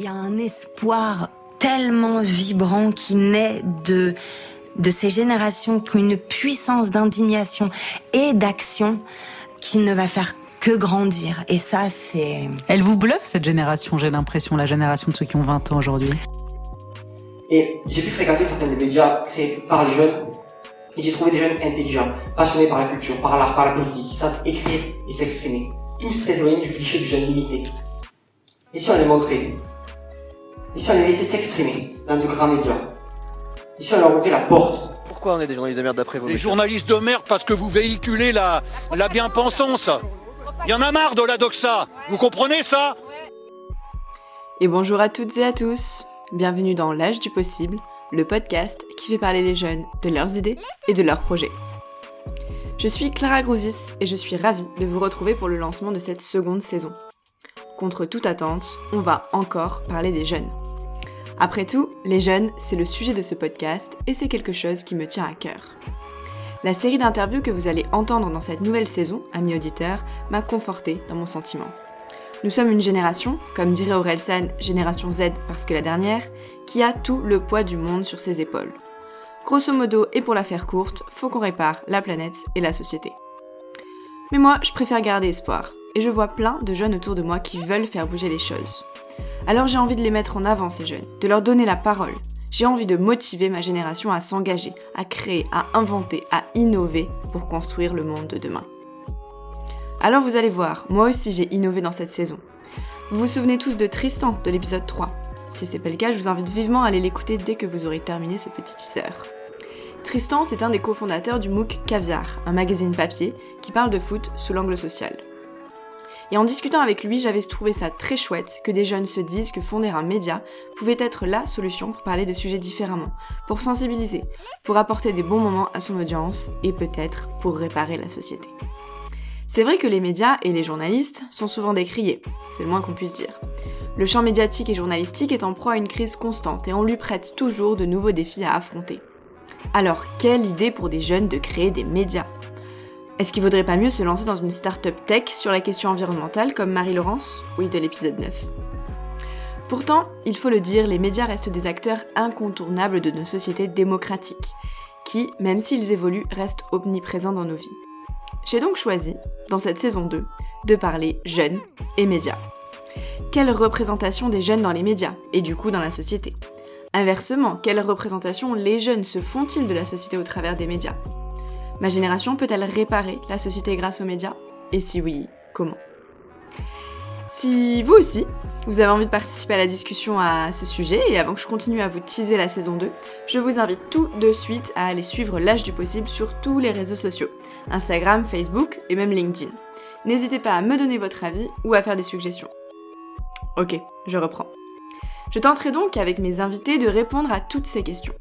Il y a un espoir tellement vibrant qui naît de de ces générations qui ont une puissance d'indignation et d'action qui ne va faire que grandir. Et ça, c'est... Elle vous bluffe, cette génération, j'ai l'impression, la génération de ceux qui ont 20 ans aujourd'hui. Et j'ai pu fréquenter certains des médias créés par les jeunes, et j'ai trouvé des jeunes intelligents, passionnés par la culture, par l'art, par la politique, qui savent écrire et s'exprimer. Tous très éloignés du cliché du jeune limité. Et si on les montrait Et si on les laissait s'exprimer dans de grands médias Et si on leur ouvrait la porte Pourquoi on est des journalistes de merde d'après vous Des journalistes de merde parce que vous véhiculez la, la bien-pensance. Il y en a marre de la doxa. Vous comprenez ça? Et bonjour à toutes et à tous. Bienvenue dans L'âge du possible, le podcast qui fait parler les jeunes de leurs idées et de leurs projets. Je suis Clara Grousis et je suis ravie de vous retrouver pour le lancement de cette seconde saison. Contre toute attente, on va encore parler des jeunes. Après tout, les jeunes, c'est le sujet de ce podcast et c'est quelque chose qui me tient à cœur. La série d'interviews que vous allez entendre dans cette nouvelle saison, amis auditeurs, m'a conforté dans mon sentiment. Nous sommes une génération, comme dirait Orelsan, génération Z parce que la dernière, qui a tout le poids du monde sur ses épaules. Grosso modo, et pour la faire courte, faut qu'on répare la planète et la société. Mais moi, je préfère garder espoir, et je vois plein de jeunes autour de moi qui veulent faire bouger les choses. Alors j'ai envie de les mettre en avant, ces jeunes, de leur donner la parole. J'ai envie de motiver ma génération à s'engager, à créer, à inventer, à innover pour construire le monde de demain. Alors vous allez voir, moi aussi j'ai innové dans cette saison. Vous vous souvenez tous de Tristan de l'épisode 3 Si c'est pas le cas, je vous invite vivement à aller l'écouter dès que vous aurez terminé ce petit teaser. Tristan, c'est un des cofondateurs du MOOC Caviar, un magazine papier qui parle de foot sous l'angle social. Et en discutant avec lui, j'avais trouvé ça très chouette que des jeunes se disent que fonder un média pouvait être la solution pour parler de sujets différemment, pour sensibiliser, pour apporter des bons moments à son audience et peut-être pour réparer la société. C'est vrai que les médias et les journalistes sont souvent décriés, c'est le moins qu'on puisse dire. Le champ médiatique et journalistique est en proie à une crise constante et on lui prête toujours de nouveaux défis à affronter. Alors, quelle idée pour des jeunes de créer des médias? Est-ce qu'il vaudrait pas mieux se lancer dans une start-up tech sur la question environnementale comme Marie-Laurence Oui, de l'épisode 9. Pourtant, il faut le dire, les médias restent des acteurs incontournables de nos sociétés démocratiques, qui, même s'ils évoluent, restent omniprésents dans nos vies. J'ai donc choisi, dans cette saison 2, de parler jeunes et médias. Quelle représentation des jeunes dans les médias, et du coup dans la société? Inversement, quelle représentation les jeunes se font-ils de la société au travers des médias? Ma génération peut-elle réparer la société grâce aux médias? Et si oui, comment? Si vous aussi, vous avez envie de participer à la discussion à ce sujet, et avant que je continue à vous teaser la saison 2, je vous invite tout de suite à aller suivre l'âge du possible sur tous les réseaux sociaux, Instagram, Facebook et même LinkedIn. N'hésitez pas à me donner votre avis ou à faire des suggestions. Ok, je reprends. Je tenterai donc avec mes invités de répondre à toutes ces questions.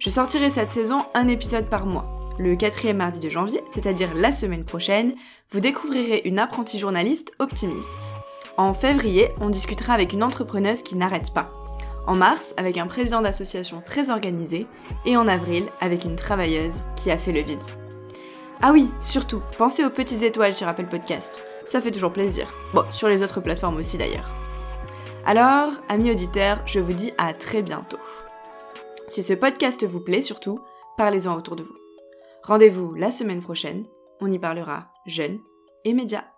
Je sortirai cette saison un épisode par mois. Le quatrième mardi de janvier, c'est-à-dire la semaine prochaine, vous découvrirez une apprentie journaliste optimiste. En février, on discutera avec une entrepreneuse qui n'arrête pas. En mars, avec un président d'association très organisé. Et en avril, avec une travailleuse qui a fait le vide. Ah oui, surtout, pensez aux petites étoiles sur Apple Podcast. Ça fait toujours plaisir. Bon, sur les autres plateformes aussi d'ailleurs. Alors, amis auditeurs, je vous dis à très bientôt. Si ce podcast vous plaît surtout, parlez-en autour de vous. Rendez-vous la semaine prochaine, on y parlera jeunes et médias.